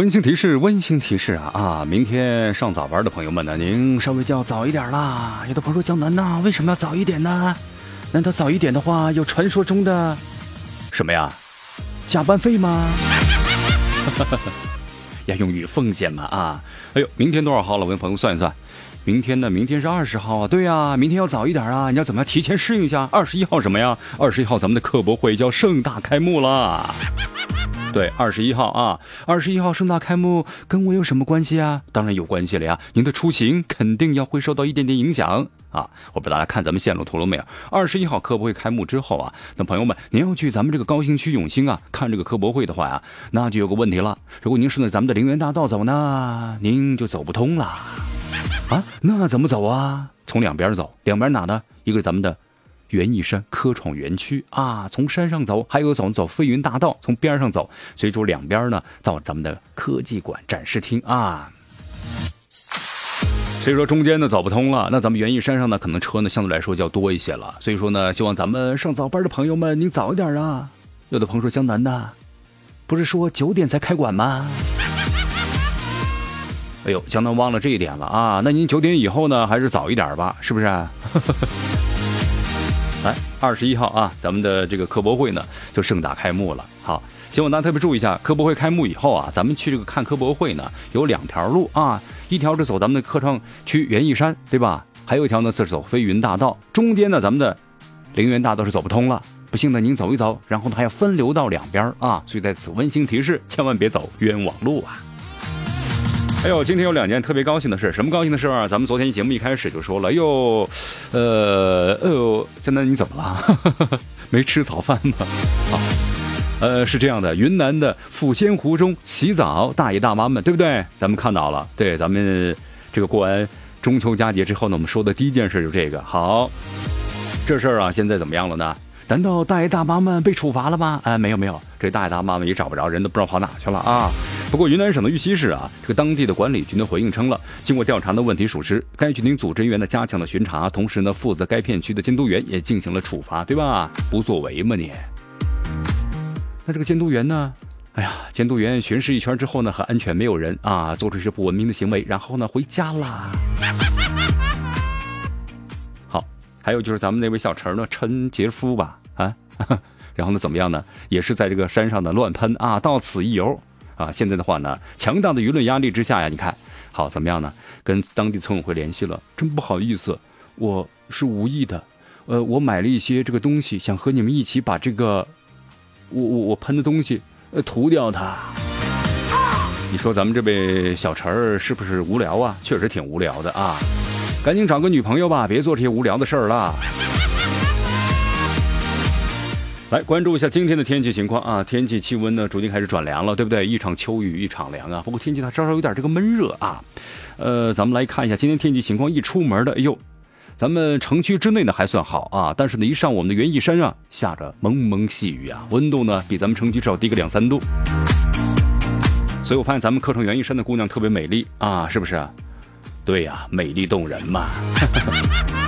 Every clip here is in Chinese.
温馨提示，温馨提示啊啊！明天上早班的朋友们呢，您稍微就要早一点啦。有的朋友说：“江南呐，为什么要早一点呢？难道早一点的话有传说中的什么呀？加班费吗？要用于奉献嘛啊！哎呦，明天多少号了？我跟朋友算一算，明天呢？明天是二十号啊。对呀，明天要早一点啊！你要怎么样提前适应一下？二十一号什么呀？二十一号咱们的科博会就要盛大开幕了。对，二十一号啊，二十一号盛大开幕，跟我有什么关系啊？当然有关系了呀！您的出行肯定要会受到一点点影响啊！我不知道大家看咱们线路图了没有？二十一号科博会开幕之后啊，那朋友们，您要去咱们这个高新区永兴啊看这个科博会的话呀，那就有个问题了。如果您顺着咱们的陵园大道走呢，您就走不通了啊！那怎么走啊？从两边走，两边哪呢？一个是咱们的。园艺山科创园区啊，从山上走，还有走走飞云大道，从边上走，所以说两边呢到咱们的科技馆展示厅啊。所以说中间呢走不通了，那咱们园艺山上呢可能车呢相对来说就要多一些了。所以说呢，希望咱们上早班的朋友们，您早一点啊。有的朋友说江南的，不是说九点才开馆吗？哎呦，江南忘了这一点了啊。那您九点以后呢，还是早一点吧，是不是？来，二十一号啊，咱们的这个科博会呢就盛大开幕了。好，希望大家特别注意一下，科博会开幕以后啊，咱们去这个看科博会呢有两条路啊，一条是走咱们的科创区园艺山，对吧？还有一条呢是走飞云大道，中间呢咱们的陵园大道是走不通了。不信呢，您走一走，然后呢还要分流到两边啊，所以在此温馨提示，千万别走冤枉路啊。哎呦，今天有两件特别高兴的事，什么高兴的事啊？咱们昨天节目一开始就说了，哎呦，呃，哎呦，江南你怎么了？没吃早饭吗？好，呃，是这样的，云南的抚仙湖中洗澡，大爷大妈们，对不对？咱们看到了，对，咱们这个过完中秋佳节之后呢，我们说的第一件事就这个。好，这事儿啊，现在怎么样了呢？难道大爷大妈们被处罚了吗？哎，没有没有，这大爷大妈们也找不着人，都不知道跑哪去了啊。不过云南省的玉溪市啊，这个当地的管理局呢回应称了，经过调查的问题属实，该局领组织人员呢加强了巡查，同时呢负责该片区的监督员也进行了处罚，对吧？不作为嘛你？那这个监督员呢？哎呀，监督员巡视一圈之后呢，很安全，没有人啊做出一些不文明的行为，然后呢回家啦。好，还有就是咱们那位小陈呢，陈杰夫吧，啊，然后呢怎么样呢？也是在这个山上的乱喷啊，到此一游。啊，现在的话呢，强大的舆论压力之下呀，你看好怎么样呢？跟当地村委会联系了，真不好意思，我是无意的，呃，我买了一些这个东西，想和你们一起把这个我我我喷的东西呃涂掉它。你说咱们这位小陈儿是不是无聊啊？确实挺无聊的啊，赶紧找个女朋友吧，别做这些无聊的事儿了。来关注一下今天的天气情况啊！天气气温呢逐渐开始转凉了，对不对？一场秋雨一场凉啊！不过天气它稍稍有点这个闷热啊。呃，咱们来看一下今天天气情况。一出门的，哎呦，咱们城区之内呢还算好啊，但是呢一上我们的园艺山啊，下着蒙蒙细雨啊，温度呢比咱们城区至少低个两三度。所以我发现咱们科创园艺山的姑娘特别美丽啊，是不是？对呀，美丽动人嘛。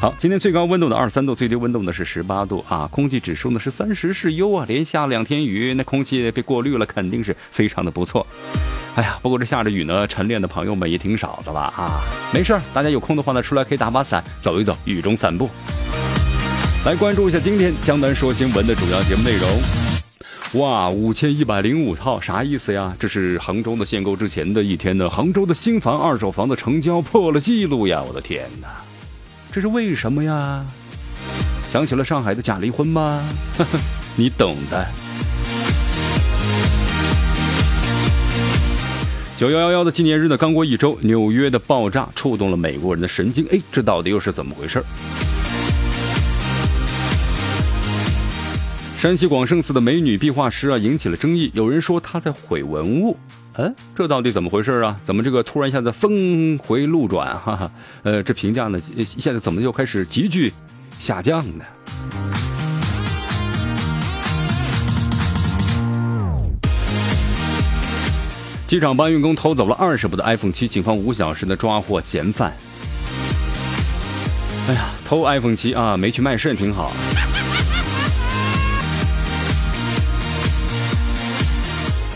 好，今天最高温度呢二十三度，最低温度呢是十八度啊，空气指数呢是三十是优啊，连下两天雨，那空气被过滤了，肯定是非常的不错。哎呀，不过这下着雨呢，晨练的朋友们也挺少的了啊。没事大家有空的话呢，出来可以打把伞，走一走，雨中散步。来关注一下今天江南说新闻的主要节目内容。哇，五千一百零五套，啥意思呀？这是杭州的限购之前的一天呢，杭州的新房、二手房的成交破了记录呀！我的天哪！这是为什么呀？想起了上海的假离婚吗？你懂的。九幺幺幺的纪念日呢，刚过一周，纽约的爆炸触动了美国人的神经。哎，这到底又是怎么回事？山西广胜寺的美女壁画师啊，引起了争议。有人说她在毁文物，嗯，这到底怎么回事啊？怎么这个突然一下子峰回路转？哈哈，呃，这评价呢，现在怎么就开始急剧下降呢？机场搬运工偷走了二十部的 iPhone 七，警方五小时的抓获嫌犯。哎呀，偷 iPhone 七啊，没去卖肾挺好。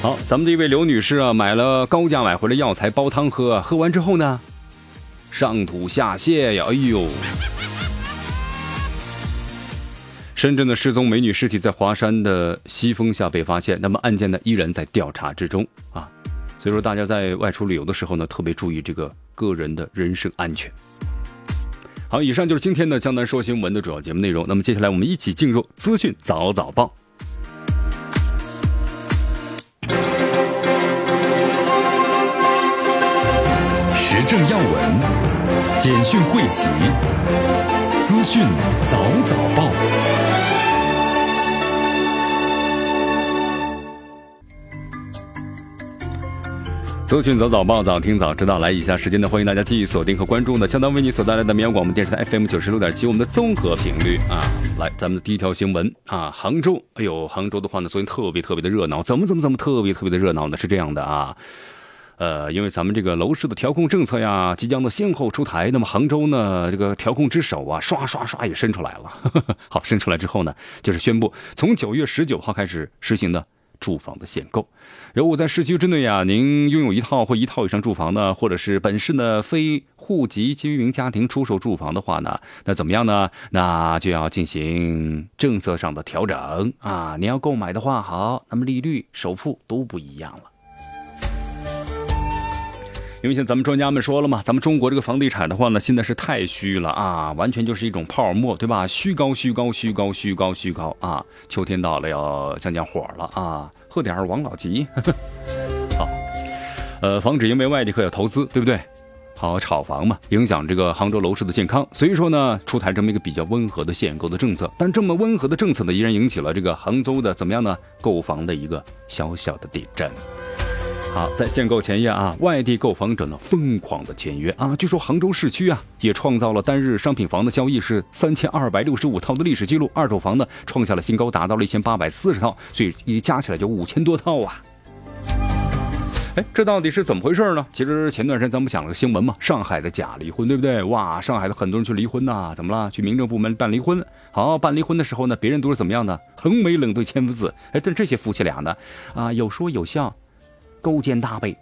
好，咱们的一位刘女士啊，买了高价买回来药材煲汤喝，喝完之后呢，上吐下泻呀，哎呦！深圳的失踪美女尸体在华山的西峰下被发现，那么案件呢依然在调查之中啊，所以说大家在外出旅游的时候呢，特别注意这个个人的人身安全。好，以上就是今天的江南说新闻的主要节目内容，那么接下来我们一起进入资讯早早报。正要闻，简讯汇集，资讯早早报。资讯早早报，早听早知道。来以下时间呢，欢迎大家继续锁定和关注呢，相当为你所带来的绵阳广播电视台 FM 九十六点七，我们的综合频率啊。来，咱们的第一条新闻啊，杭州，哎呦，杭州的话呢，昨天特别特别的热闹，怎么怎么怎么特别特别的热闹呢？是这样的啊。呃，因为咱们这个楼市的调控政策呀，即将的先后出台，那么杭州呢，这个调控之手啊，刷刷刷也伸出来了。好，伸出来之后呢，就是宣布从九月十九号开始实行的住房的限购。如果在市区之内啊，您拥有一套或一套以上住房呢，或者是本市呢非户籍居民家庭出售住房的话呢，那怎么样呢？那就要进行政策上的调整啊。你要购买的话，好，那么利率、首付都不一样了。因为像咱们专家们说了嘛，咱们中国这个房地产的话呢，现在是太虚了啊，完全就是一种泡沫，对吧？虚高，虚高，虚高，虚高，虚高啊！秋天到了，要降降火了啊，喝点王老吉。好，呃，防止因为外地客要投资，对不对？好，炒房嘛，影响这个杭州楼市的健康，所以说呢，出台这么一个比较温和的限购的政策。但这么温和的政策呢，依然引起了这个杭州的怎么样呢？购房的一个小小的地震。好，在限购前夜啊，外地购房者呢疯狂的签约啊。据说杭州市区啊也创造了单日商品房的交易是三千二百六十五套的历史记录，二手房呢创下了新高，达到了一千八百四十套，所以一加起来就五千多套啊。哎，这到底是怎么回事呢？其实前段时间咱们讲了个新闻嘛，上海的假离婚，对不对？哇，上海的很多人去离婚呐，怎么了？去民政部门办离婚。好，办离婚的时候呢，别人都是怎么样的？横眉冷对千夫字。哎，但这些夫妻俩呢，啊，有说有笑。勾肩搭背，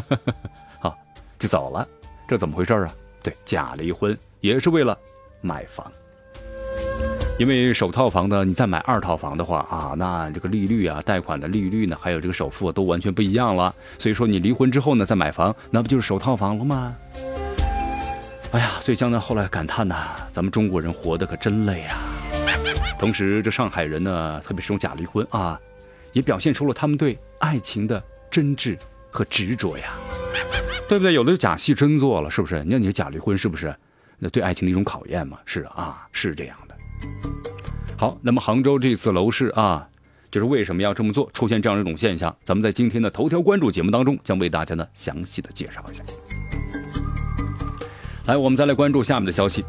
好，就走了，这怎么回事啊？对，假离婚也是为了买房，因为首套房呢，你再买二套房的话啊，那这个利率啊，贷款的利率呢，还有这个首付都完全不一样了。所以说你离婚之后呢，再买房，那不就是首套房了吗？哎呀，所以江南后来感叹呐，咱们中国人活得可真累啊。同时，这上海人呢，特别是这种假离婚啊，也表现出了他们对爱情的。真挚和执着呀，对不对？有的假戏真做了，是不是？你看你假离婚，是不是？那对爱情的一种考验嘛？是啊，是这样的。好，那么杭州这次楼市啊，就是为什么要这么做？出现这样一种现象，咱们在今天的头条关注节目当中，将为大家呢详细的介绍一下。来，我们再来关注下面的消息。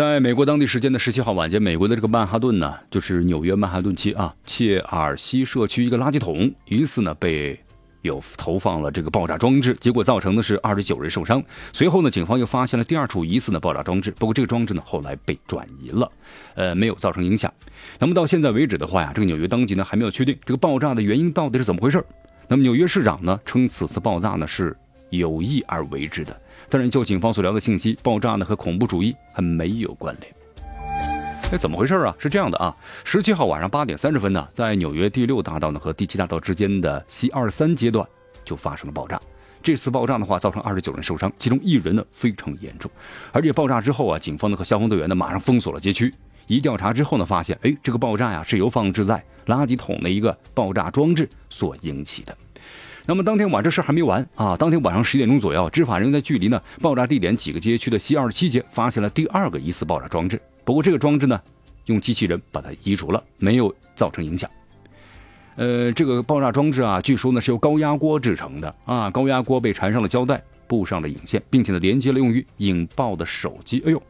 在美国当地时间的十七号晚间，美国的这个曼哈顿呢，就是纽约曼哈顿区啊，切尔西社区一个垃圾桶疑似呢被有投放了这个爆炸装置，结果造成的是二十九人受伤。随后呢，警方又发现了第二处疑似的爆炸装置，不过这个装置呢后来被转移了，呃，没有造成影响。那么到现在为止的话呀，这个纽约当局呢还没有确定这个爆炸的原因到底是怎么回事。那么纽约市长呢称此次爆炸呢是有意而为之的。当然，就警方所聊的信息，爆炸呢和恐怖主义还没有关联。那怎么回事啊？是这样的啊，十七号晚上八点三十分呢，在纽约第六大道呢和第七大道之间的 C 二三阶段就发生了爆炸。这次爆炸的话，造成二十九人受伤，其中一人呢非常严重。而且爆炸之后啊，警方呢和消防队员呢马上封锁了街区。一调查之后呢，发现哎，这个爆炸呀是由放置在垃圾桶的一个爆炸装置所引起的。那么当天晚上这事还没完啊！当天晚上十点钟左右，执法人员在距离呢爆炸地点几个街区的西二十七街发现了第二个疑似爆炸装置。不过这个装置呢，用机器人把它移除了，没有造成影响。呃，这个爆炸装置啊，据说呢是由高压锅制成的啊，高压锅被缠上了胶带，布上了引线，并且呢连接了用于引爆的手机。哎呦，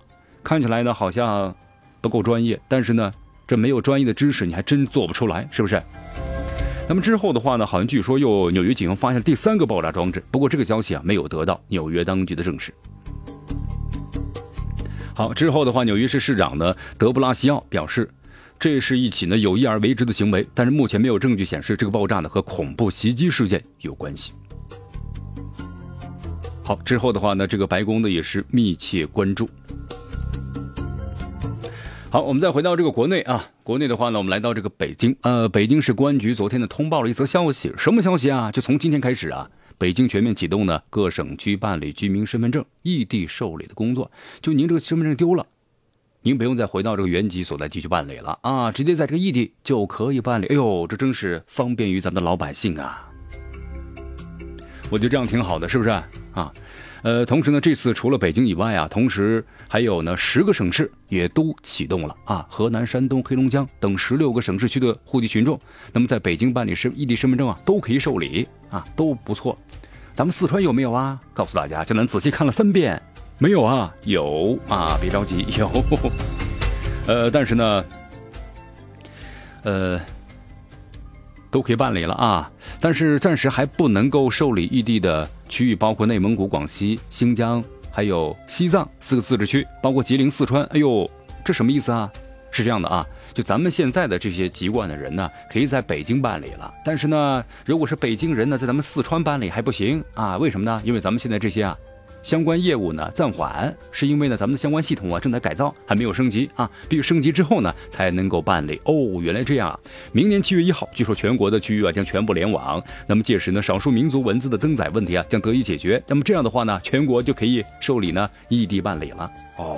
看起来呢好像不够专业，但是呢这没有专业的知识，你还真做不出来，是不是？那么之后的话呢，好像据说又纽约警方发现第三个爆炸装置，不过这个消息啊没有得到纽约当局的证实。好，之后的话，纽约市市长呢德布拉西奥表示。这是一起呢有意而为之的行为，但是目前没有证据显示这个爆炸呢和恐怖袭击事件有关系。好，之后的话呢，这个白宫呢也是密切关注。好，我们再回到这个国内啊，国内的话呢，我们来到这个北京，呃，北京市公安局昨天呢通报了一则消息，什么消息啊？就从今天开始啊，北京全面启动呢各省区办理居民身份证异地受理的工作，就您这个身份证丢了。您不用再回到这个原籍所在地去办理了啊，直接在这个异地就可以办理。哎呦，这真是方便于咱们的老百姓啊！我觉得这样挺好的，是不是啊？呃，同时呢，这次除了北京以外啊，同时还有呢十个省市也都启动了啊，河南、山东、黑龙江等十六个省市区的户籍群众，那么在北京办理身异地身份证啊，都可以受理啊，都不错。咱们四川有没有啊？告诉大家，江南仔细看了三遍。没有啊，有啊，别着急，有，呃，但是呢，呃，都可以办理了啊，但是暂时还不能够受理异地的区域，包括内蒙古、广西、新疆，还有西藏四个自治区，包括吉林、四川。哎呦，这什么意思啊？是这样的啊，就咱们现在的这些籍贯的人呢，可以在北京办理了，但是呢，如果是北京人呢，在咱们四川办理还不行啊？为什么呢？因为咱们现在这些啊。相关业务呢暂缓，是因为呢咱们的相关系统啊正在改造，还没有升级啊，必须升级之后呢才能够办理。哦，原来这样啊。明年七月一号，据说全国的区域啊将全部联网，那么届时呢少数民族文字的登载问题啊将得以解决。那么这样的话呢，全国就可以受理呢异地办理了。哦。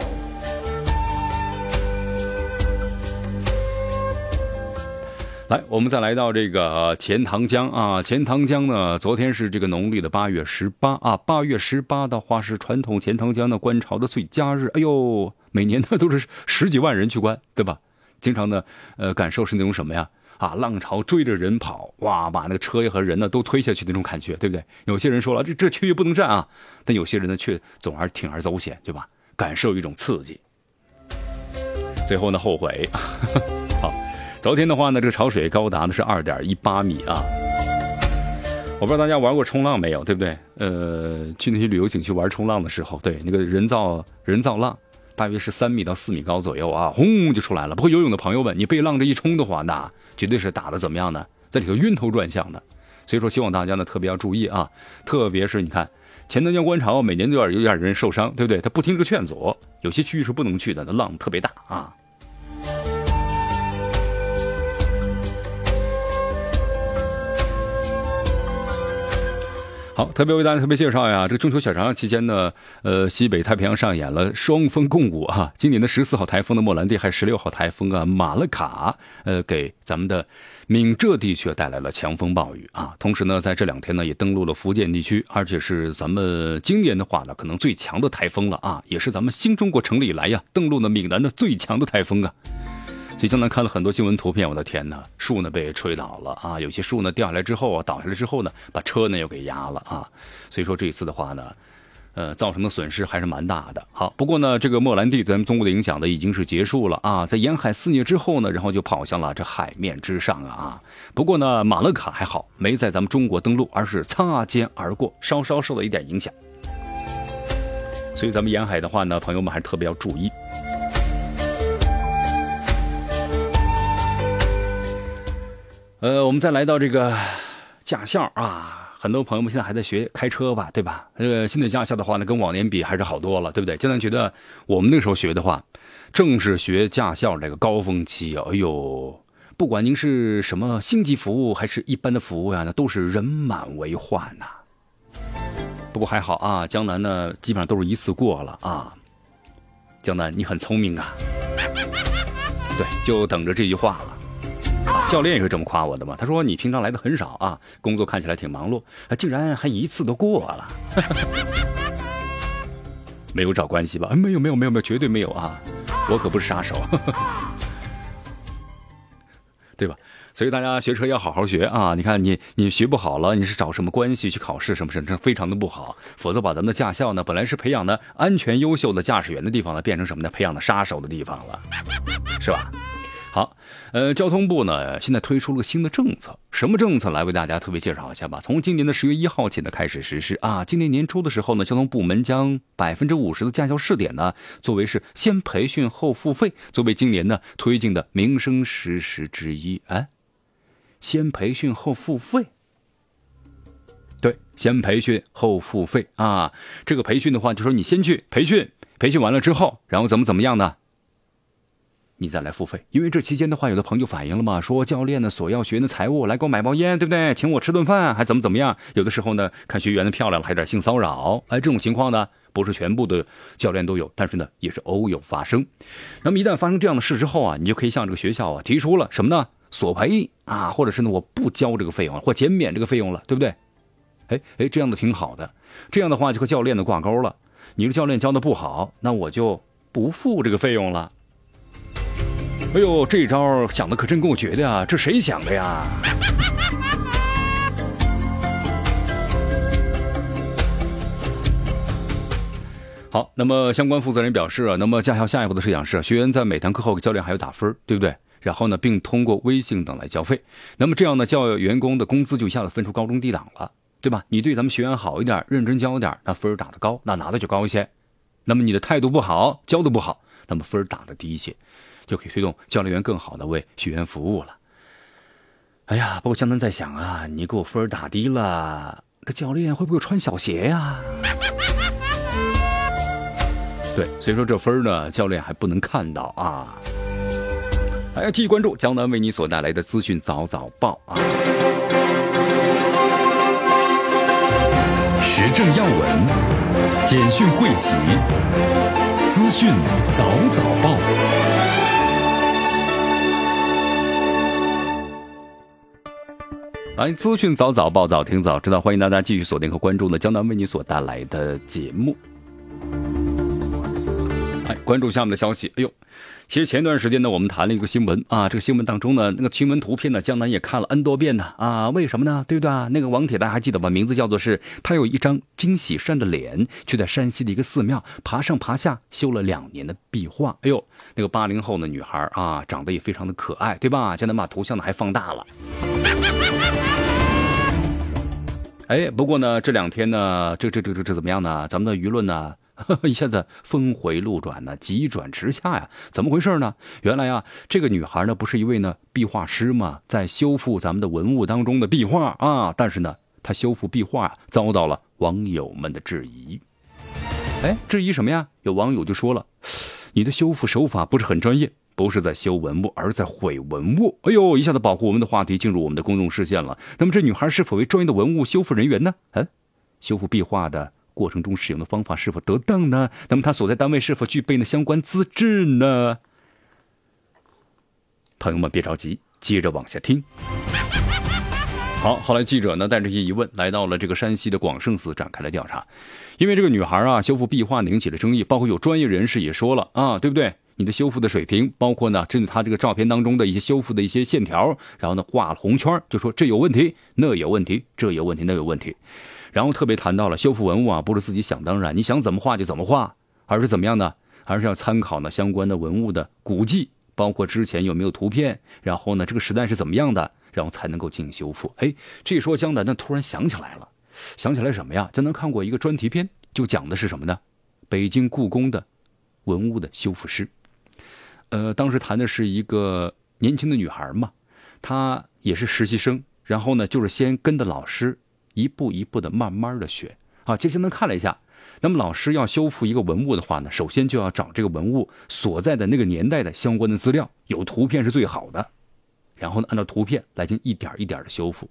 来，我们再来到这个钱塘江啊，钱塘江呢，昨天是这个农历的八月十八啊，八月十八的话是传统钱塘江的观潮的最佳日。哎呦，每年呢都是十几万人去观，对吧？经常呢，呃，感受是那种什么呀？啊，浪潮追着人跑，哇，把那个车和人呢都推下去那种感觉，对不对？有些人说了，这这区域不能占啊，但有些人呢却总而铤而走险，对吧？感受一种刺激，最后呢后悔。昨天的话呢，这个潮水高达的是二点一八米啊！我不知道大家玩过冲浪没有，对不对？呃，去那些旅游景区玩冲浪的时候，对那个人造人造浪，大约是三米到四米高左右啊，轰就出来了。不会游泳的朋友们，你被浪这一冲的话，那绝对是打的怎么样呢？在里头晕头转向的。所以说，希望大家呢特别要注意啊，特别是你看钱塘江观潮，每年都要有点人受伤，对不对？他不听这个劝阻，有些区域是不能去的，那浪特别大啊。好，特别为大家特别介绍呀，这个中秋小长假期间呢，呃，西北太平洋上演了双风共舞啊。今年的十四号台风的莫兰蒂，还十六号台风啊马勒卡，呃，给咱们的闽浙地区带来了强风暴雨啊。同时呢，在这两天呢，也登陆了福建地区，而且是咱们今年的话呢，可能最强的台风了啊，也是咱们新中国成立以来呀，登陆了闽南的最强的台风啊。所以江南看了很多新闻图片，我的天呐，树呢被吹倒了啊，有些树呢掉下来之后啊，倒下来之后呢，把车呢又给压了啊。所以说这一次的话呢，呃，造成的损失还是蛮大的。好，不过呢，这个莫兰蒂咱们中国的影响呢已经是结束了啊，在沿海肆虐之后呢，然后就跑向了这海面之上啊。不过呢，马勒卡还好，没在咱们中国登陆，而是擦肩而过，稍稍受了一点影响。所以咱们沿海的话呢，朋友们还是特别要注意。呃，我们再来到这个驾校啊，很多朋友们现在还在学开车吧，对吧？这个新的驾校的话呢，跟往年比还是好多了，对不对？江南觉得我们那时候学的话，正是学驾校这个高峰期啊，哎呦，不管您是什么星级服务还是一般的服务呀，那都是人满为患呐。不过还好啊，江南呢基本上都是一次过了啊。江南，你很聪明啊，对，就等着这句话。教练也是这么夸我的嘛？他说你平常来的很少啊，工作看起来挺忙碌，啊竟然还一次都过了，没有找关系吧？没有没有没有没有，绝对没有啊！我可不是杀手。对吧？所以大家学车要好好学啊！你看你你学不好了，你是找什么关系去考试？什么什么这非常的不好，否则把咱们的驾校呢，本来是培养的安全优秀的驾驶员的地方呢，变成什么呢？培养的杀手的地方了，是吧？呃，交通部呢现在推出了个新的政策，什么政策来为大家特别介绍一下吧？从今年的十月一号起呢开始实施啊。今年年初的时候呢，交通部门将百分之五十的驾校试点呢作为是先培训后付费，作为今年呢推进的民生实施之一。哎，先培训后付费，对，先培训后付费啊。这个培训的话，就说你先去培训，培训完了之后，然后怎么怎么样呢？你再来付费，因为这期间的话，有的朋友反映了嘛，说教练呢索要学员的财物来给我买包烟，对不对？请我吃顿饭，还怎么怎么样？有的时候呢，看学员的漂亮了，还有点性骚扰。哎，这种情况呢，不是全部的教练都有，但是呢，也是偶有发生。那么一旦发生这样的事之后啊，你就可以向这个学校啊提出了什么呢？索赔啊，或者是呢，我不交这个费用了，或减免这个费用了，对不对？哎哎，这样的挺好的。这样的话就和教练的挂钩了。你的教练教的不好，那我就不付这个费用了。哎呦，这招想的可真够绝的呀！这谁想的呀？好，那么相关负责人表示啊，那么驾校下一步的设想是，学员在每堂课后给教练还要打分，对不对？然后呢，并通过微信等来交费。那么这样呢，教员工的工资就一下子分出高中低档了，对吧？你对咱们学员好一点，认真教一点，那分打的高，那拿的就高一些。那么你的态度不好，教的不好，那么分打的低一些。就可以推动教练员更好的为学员服务了。哎呀，不过江南在想啊，你给我分打低了，这教练会不会穿小鞋呀？对，所以说这分呢，教练还不能看到啊。还要继续关注江南为你所带来的资讯早早报啊。时政要闻，简讯汇集，资讯早早报。来，资讯早早报，早听早知道，欢迎大家继续锁定和关注呢江南为你所带来的节目。哎，关注下面的消息。哎呦，其实前段时间呢，我们谈了一个新闻啊，这个新闻当中呢，那个新闻图片呢，江南也看了 N 多遍呢啊，为什么呢？对不对啊？那个王铁大家还记得吧？名字叫做是，他有一张金喜善的脸，却在山西的一个寺庙爬上爬下修了两年的壁画。哎呦，那个八零后的女孩啊，长得也非常的可爱，对吧？江南把图像呢还放大了。哎，不过呢，这两天呢，这这这这这怎么样呢？咱们的舆论呢，一下子峰回路转呢，急转直下呀，怎么回事呢？原来啊，这个女孩呢，不是一位呢壁画师吗？在修复咱们的文物当中的壁画啊，但是呢，她修复壁画遭到了网友们的质疑。哎，质疑什么呀？有网友就说了，你的修复手法不是很专业。不是在修文物，而在毁文物。哎呦，一下子保护我们的话题进入我们的公众视线了。那么这女孩是否为专业的文物修复人员呢？嗯，修复壁画的过程中使用的方法是否得当呢？那么她所在单位是否具备呢相关资质呢？朋友们别着急，接着往下听。好，后来记者呢带着这些疑问来到了这个山西的广胜寺展开了调查，因为这个女孩啊修复壁画引起了争议，包括有专业人士也说了啊，对不对？你的修复的水平，包括呢，针对他这个照片当中的一些修复的一些线条，然后呢画了红圈，就说这有问题，那有问题，这有问题，那有问题。然后特别谈到了修复文物啊，不是自己想当然，你想怎么画就怎么画，而是怎么样呢？而是要参考呢相关的文物的古迹，包括之前有没有图片，然后呢这个时代是怎么样的，然后才能够进行修复。哎，这说江南呢突然想起来了，想起来什么呀？江南看过一个专题片，就讲的是什么呢？北京故宫的文物的修复师。呃，当时谈的是一个年轻的女孩嘛，她也是实习生，然后呢，就是先跟着老师一步一步的慢慢的学啊。接下来看了一下，那么老师要修复一个文物的话呢，首先就要找这个文物所在的那个年代的相关的资料，有图片是最好的，然后呢，按照图片来进行一点一点的修复。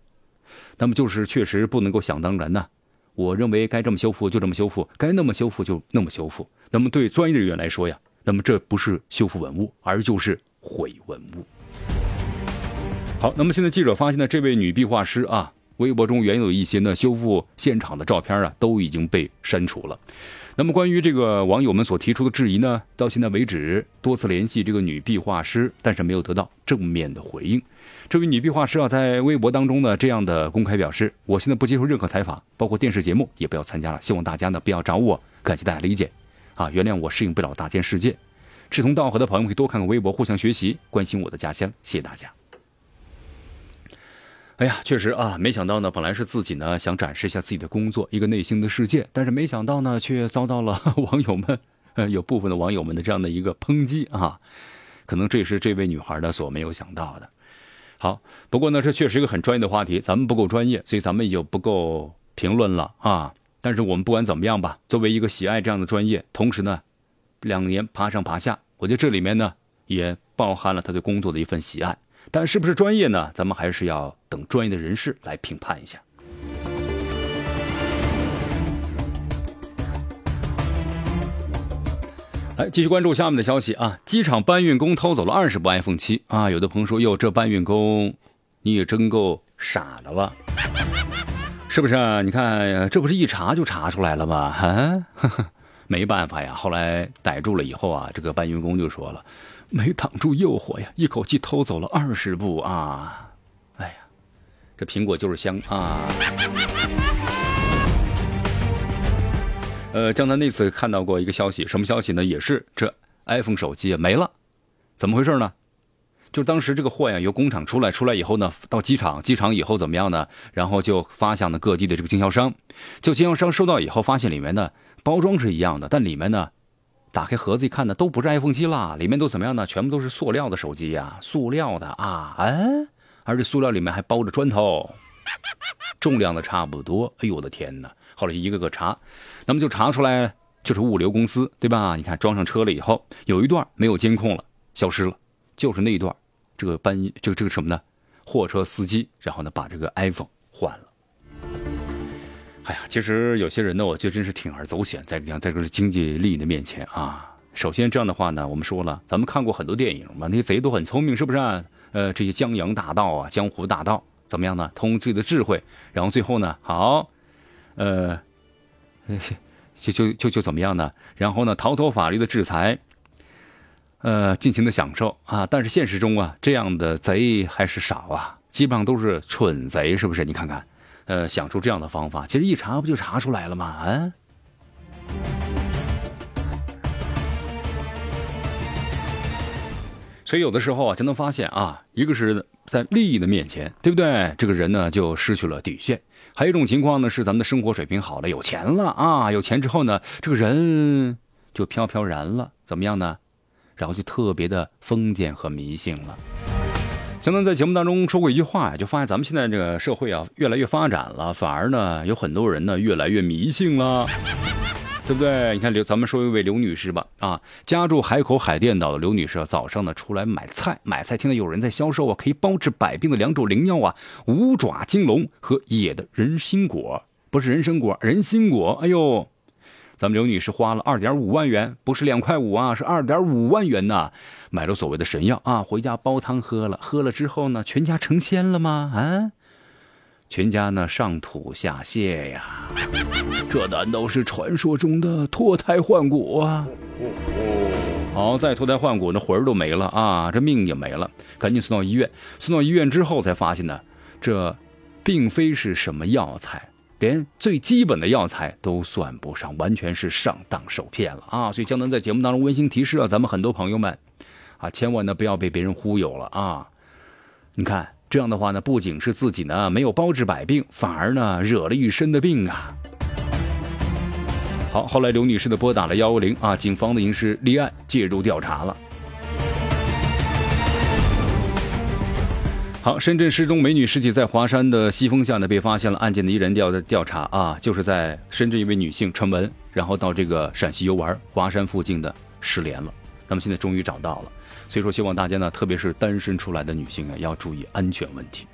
那么就是确实不能够想当然呢，我认为该这么修复就这么修复，该那么修复就那么修复。那么对专业人员来说呀。那么这不是修复文物，而就是毁文物。好，那么现在记者发现呢，这位女壁画师啊，微博中原有一些呢修复现场的照片啊，都已经被删除了。那那么关于这个网友们所提出的质疑呢，到现在为止多次联系这个女壁画师，但是没有得到正面的回应。这位女壁画师啊，在微博当中呢，这样的公开表示：“我现在不接受任何采访，包括电视节目也不要参加了。希望大家呢不要找我，感谢大家理解，啊，原谅我适应不了大千世界。志同道合的朋友可以多看看微博，互相学习，关心我的家乡。谢谢大家。”哎呀，确实啊，没想到呢，本来是自己呢想展示一下自己的工作，一个内心的世界，但是没想到呢，却遭到了 网友们，呃，有部分的网友们的这样的一个抨击啊，可能这也是这位女孩呢所没有想到的。好，不过呢，这确实一个很专业的话题，咱们不够专业，所以咱们也就不够评论了啊。但是我们不管怎么样吧，作为一个喜爱这样的专业，同时呢，两年爬上爬下，我觉得这里面呢也包含了他对工作的一份喜爱。但是不是专业呢？咱们还是要等专业的人士来评判一下。来，继续关注下面的消息啊！机场搬运工偷走了二十部 iPhone 七啊！有的朋友说：“哟，这搬运工你也真够傻的了，是不是啊？你看，这不是一查就查出来了吗？啊，没办法呀。后来逮住了以后啊，这个搬运工就说了。”没挡住诱惑呀，一口气偷走了二十部啊！哎呀，这苹果就是香啊！呃，江南那次看到过一个消息，什么消息呢？也是这 iPhone 手机没了，怎么回事呢？就当时这个货呀，由工厂出来，出来以后呢，到机场，机场以后怎么样呢？然后就发向了各地的这个经销商，就经销商收到以后，发现里面呢包装是一样的，但里面呢。打开盒子一看呢，都不是 iPhone 七啦，里面都怎么样呢？全部都是塑料的手机呀，塑料的啊，哎，而且塑料里面还包着砖头，重量的差不多。哎呦我的天哪！后来一个个查，那么就查出来就是物流公司，对吧？你看装上车了以后，有一段没有监控了，消失了，就是那一段，这个搬这个这个什么呢？货车司机，然后呢把这个 iPhone 换了。哎呀，其实有些人呢，我觉得真是铤而走险，在这样在这个经济利益的面前啊。首先这样的话呢，我们说了，咱们看过很多电影嘛，那些贼都很聪明，是不是？呃，这些江洋大盗啊，江湖大盗怎么样呢？通自己的智慧，然后最后呢，好，呃，就就就就怎么样呢？然后呢，逃脱法律的制裁，呃，尽情的享受啊。但是现实中啊，这样的贼还是少啊，基本上都是蠢贼，是不是？你看看。呃，想出这样的方法，其实一查不就查出来了吗？啊！所以有的时候啊，就能发现啊，一个是在利益的面前，对不对？这个人呢就失去了底线。还有一种情况呢，是咱们的生活水平好了，有钱了啊，有钱之后呢，这个人就飘飘然了，怎么样呢？然后就特别的封建和迷信了。江南在节目当中说过一句话呀，就发现咱们现在这个社会啊，越来越发展了，反而呢，有很多人呢越来越迷信了，对不对？你看刘，咱们说一位刘女士吧，啊，家住海口海淀岛的刘女士，早上呢出来买菜，买菜听到有人在销售啊，可以包治百病的两种灵药啊，五爪金龙和野的人心果，不是人参果，人心果，哎呦。咱们刘女士花了二点五万元，不是两块五啊，是二点五万元呐，买了所谓的神药啊，回家煲汤喝了，喝了之后呢，全家成仙了吗？啊，全家呢上吐下泻呀，这难道是传说中的脱胎换骨啊？好，再脱胎换骨，那魂儿都没了啊，这命也没了，赶紧送到医院。送到医院之后才发现呢，这并非是什么药材。连最基本的药材都算不上，完全是上当受骗了啊！所以江南在节目当中温馨提示啊咱们很多朋友们，啊，千万呢不要被别人忽悠了啊！你看这样的话呢，不仅是自己呢没有包治百病，反而呢惹了一身的病啊！好，后来刘女士的拨打了幺幺零啊，警方的已经是立案介入调查了。好，深圳失踪美女尸体在华山的西峰下呢被发现了，案件的依然调在调查。啊，就是在深圳一位女性陈文，然后到这个陕西游玩，华山附近的失联了，那么现在终于找到了，所以说希望大家呢，特别是单身出来的女性啊，要注意安全问题。